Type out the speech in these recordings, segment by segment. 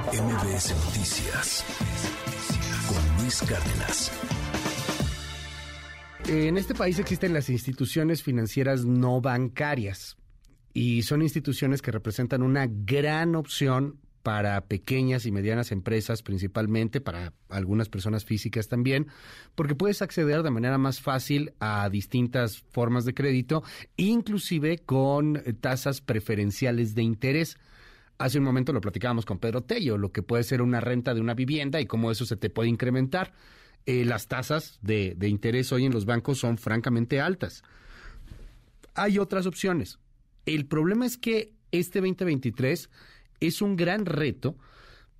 MBS Noticias con Luis Cárdenas. En este país existen las instituciones financieras no bancarias y son instituciones que representan una gran opción para pequeñas y medianas empresas principalmente, para algunas personas físicas también, porque puedes acceder de manera más fácil a distintas formas de crédito, inclusive con tasas preferenciales de interés. Hace un momento lo platicábamos con Pedro Tello, lo que puede ser una renta de una vivienda y cómo eso se te puede incrementar. Eh, las tasas de, interés hoy en los bancos son francamente altas. Hay otras opciones. El problema es que este 2023 es un gran reto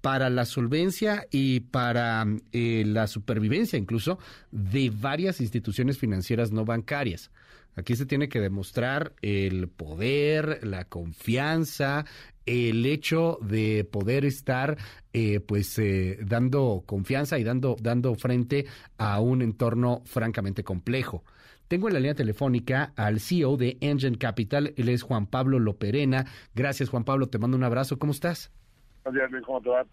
para la solvencia y para eh, la supervivencia incluso de varias instituciones financieras no bancarias. Aquí se tiene que demostrar el poder, la confianza, el hecho de poder estar eh, pues eh, dando confianza y dando, dando frente a un entorno francamente complejo. Tengo en la línea telefónica al CEO de Engine Capital, él es Juan Pablo Loperena. Gracias Juan Pablo, te mando un abrazo, ¿cómo estás? Buenos días, ¿cómo te va?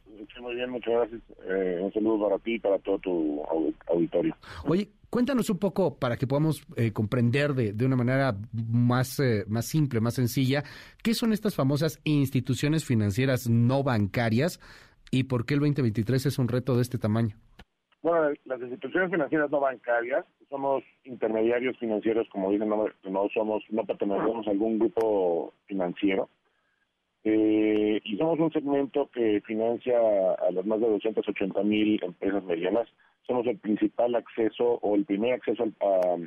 muy bien, muchas gracias. Eh, un saludo para ti y para todo tu auditorio. Oye, cuéntanos un poco para que podamos eh, comprender de, de, una manera más, eh, más simple, más sencilla, qué son estas famosas instituciones financieras no bancarias y por qué el 2023 es un reto de este tamaño. Bueno, las instituciones financieras no bancarias somos intermediarios financieros, como dicen, no, somos, no pertenecemos a algún grupo financiero. Eh, y somos un segmento que financia a las más de 280 mil empresas medianas. Somos el principal acceso o el primer acceso a,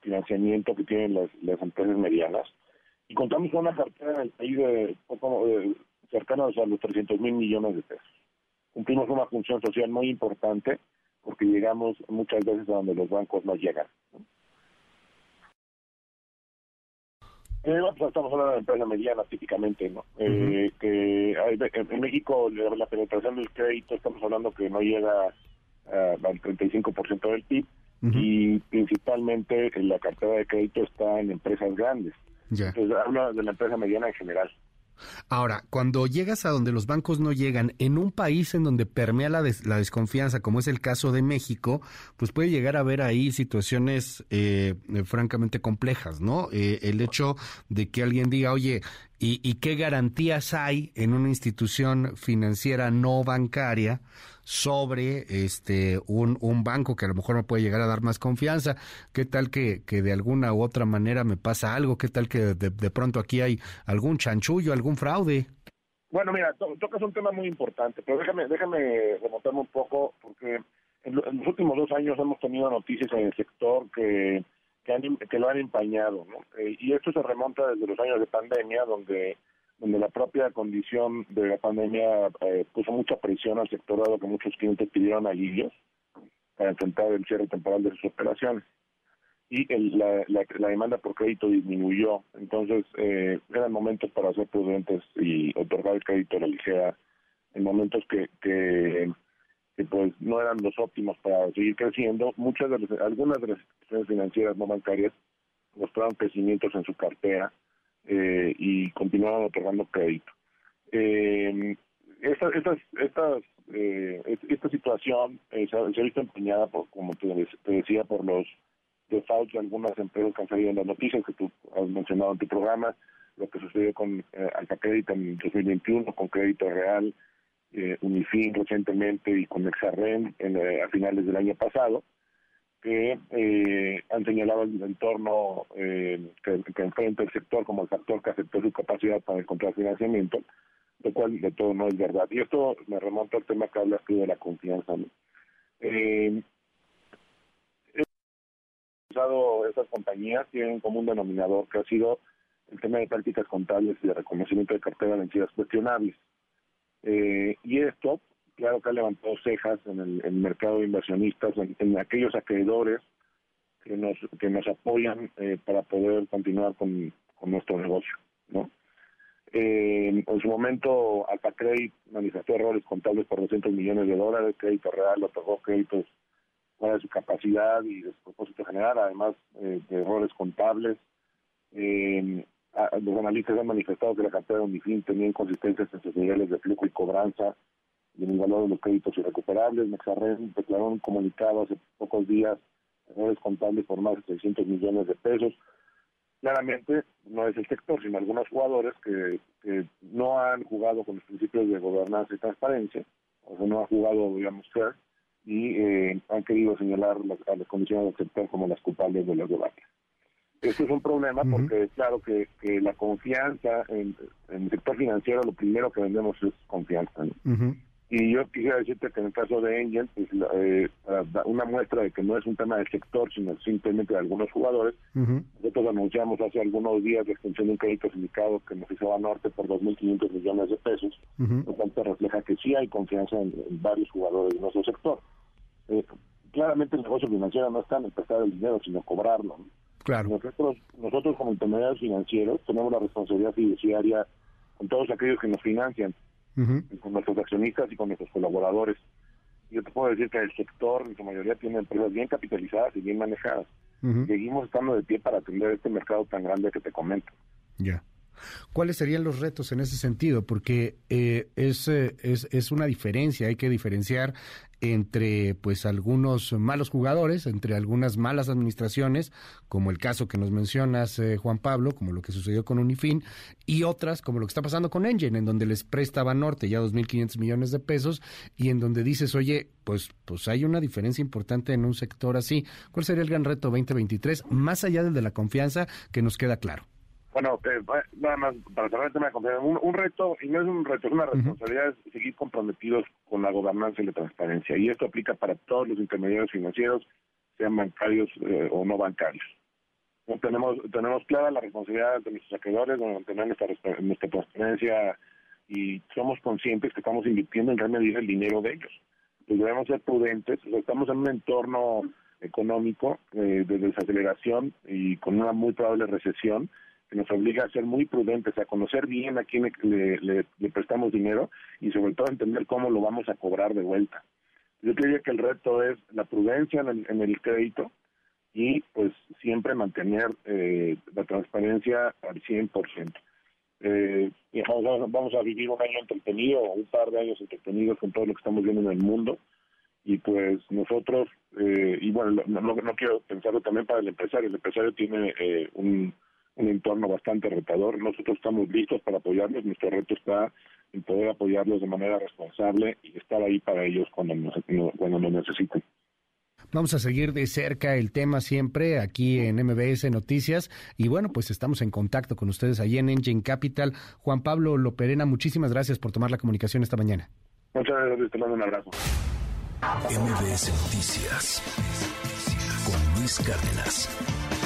financiamiento que tienen las, las, empresas medianas. Y contamos con una cartera en el país de poco eh, cercanos a los 300 mil millones de pesos cumplimos una función social muy importante porque llegamos muchas veces a donde los bancos no llegan. Eh, pues, estamos hablando de empresa mediana típicamente, ¿no? eh, que en México la penetración del crédito estamos hablando que no llega al 35% del PIB y principalmente la cartera de crédito está en empresas grandes. Entonces habla de la empresa mediana en general. Ahora, cuando llegas a donde los bancos no llegan, en un país en donde permea la, desconfianza, como es el caso de México, pues puede llegar a haber ahí situaciones eh, francamente complejas, ¿no? Eh, el hecho de que alguien diga, oye, ¿y, ¿y qué garantías hay en una institución financiera no bancaria? sobre este un, un banco que a lo mejor me puede llegar a dar más confianza. ¿Qué tal que, que de alguna u otra manera me pasa algo? ¿Qué tal que de, de pronto aquí hay algún chanchullo, algún fraude? Bueno, mira, tocas un tema muy importante, pero déjame, déjame remontarme un poco, porque en, los últimos dos años hemos tenido noticias en el sector que, que, han, que lo han empañado, ¿no? Eh, y esto se remonta desde los años de pandemia, donde donde la propia condición de la pandemia eh, puso mucha presión al sector, dado que muchos clientes pidieron alivios para enfrentar el cierre temporal de sus operaciones. Y la, la, demanda por crédito disminuyó. Entonces, eh, eran momentos para ser prudentes y otorgar el crédito a la ligera en momentos que, que, pues no eran los óptimos para seguir creciendo. Muchas de las, algunas de las instituciones financieras no bancarias mostraron crecimientos en su cartera eh, y continuaron otorgando crédito. Eh, esta, esta, eh, esta situación eh, se, ha, visto empeñada, por, como te, decía, por los defaults de algunas empresas que han salido en las noticias que tú has mencionado en tu programa, lo que sucedió con eh, Alta Crédito en 2021, con Crédito Real, eh, Unifin recientemente y con Exarren en, a finales del año pasado que eh, han señalado el entorno eh, que, enfrenta el sector como el factor que afectó su capacidad para encontrar financiamiento, lo cual de todo no es verdad. Y esto me remonta al tema que hablas tú de la confianza. ¿no? Eh, esas compañías tienen como un denominador que ha sido el tema de prácticas contables y de reconocimiento de cartera de entidades cuestionables. Eh, y esto claro que ha levantado cejas en el, mercado de inversionistas, en, aquellos acreedores que nos que nos apoyan eh, para poder continuar con, nuestro negocio, ¿no? Eh, en su momento, Alta Credit manifestó errores contables por 200 millones de dólares, Crédito Real otorgó créditos fuera de su capacidad y de su propósito general, además eh, de errores contables. Los analistas han manifestado que la cartera de Unifin tenía inconsistencias en sus niveles de flujo y cobranza y en el valor de los créditos irrecuperables. Mexarren declaró un comunicado hace pocos días errores contables por más de 600 millones de pesos. Claramente no es el sector, sino algunos jugadores que, no han jugado con los principios de gobernanza y transparencia, o sea, no han jugado, digamos, fair, y eh, han querido señalar a las condiciones del sector como las culpables de los debates. Esto es un problema porque claro que, la confianza en, el sector financiero, lo primero que vendemos es confianza. Y yo quisiera decirte que en el caso de Angel, pues, eh, una muestra de que no es un tema del sector, sino simplemente de algunos jugadores. Nosotros anunciamos hace algunos días la extensión de un crédito sindicado que nos hizo a Norte por 2.500 millones de pesos, lo cual te refleja que sí hay confianza en, varios jugadores de nuestro sector. Eh, claramente el negocio financiero no está en prestar el dinero, sino cobrarlo. Claro. Nosotros, nosotros como intermediarios financieros tenemos la responsabilidad fiduciaria con todos aquellos que nos financian con nuestros accionistas y con nuestros colaboradores. Yo te puedo decir que el sector en su mayoría tiene empresas bien capitalizadas y bien manejadas. Seguimos estando de pie para atender este mercado tan grande que te comento. Ya. ¿Cuáles serían los retos en ese sentido? Porque eh, es, eh, es, es, una diferencia, hay que diferenciar entre pues algunos malos jugadores, entre algunas malas administraciones, como el caso que nos mencionas, eh, Juan Pablo, como lo que sucedió con Unifin, y otras, como lo que está pasando con Engine, en donde les presta Banorte ya 2.500 millones de pesos, y en donde dices, oye, pues, pues hay una diferencia importante en un sector así. ¿Cuál sería el gran reto 2023, más allá del de la confianza, que nos queda claro? Bueno, eh, nada más para cerrar el tema de confianza, un, reto, y no es un reto, es una responsabilidad, es seguir comprometidos con la gobernanza y la transparencia. Y esto aplica para todos los intermediarios financieros, sean bancarios eh, o no bancarios. tenemos tenemos clara la responsabilidad de nuestros acreedores de mantener nuestra, nuestra transparencia y somos conscientes que estamos invirtiendo en remediar el dinero de ellos. Pues debemos ser prudentes, estamos en un entorno económico eh, de desaceleración y con una muy probable recesión nos obliga a ser muy prudentes, a conocer bien a quién le, prestamos dinero y sobre todo entender cómo lo vamos a cobrar de vuelta. Yo creía que el reto es la prudencia en el, crédito y pues siempre mantener eh, la transparencia al 100%. Eh, vamos a vivir un año entretenido, un par de años entretenidos con todo lo que estamos viendo en el mundo y pues nosotros, eh, y bueno, no, no, quiero pensarlo también para el empresario, el empresario tiene eh, un, un entorno bastante retador. Nosotros estamos listos para apoyarlos. Nuestro reto está en poder apoyarlos de manera responsable y estar ahí para ellos cuando nos, cuando nos necesiten. Vamos a seguir de cerca el tema siempre aquí en MBS Noticias. Y bueno, pues estamos en contacto con ustedes allí en Engine Capital. Juan Pablo Loperena, muchísimas gracias por tomar la comunicación esta mañana. Muchas gracias, te mando un abrazo. MBS Noticias con Luis Cárdenas.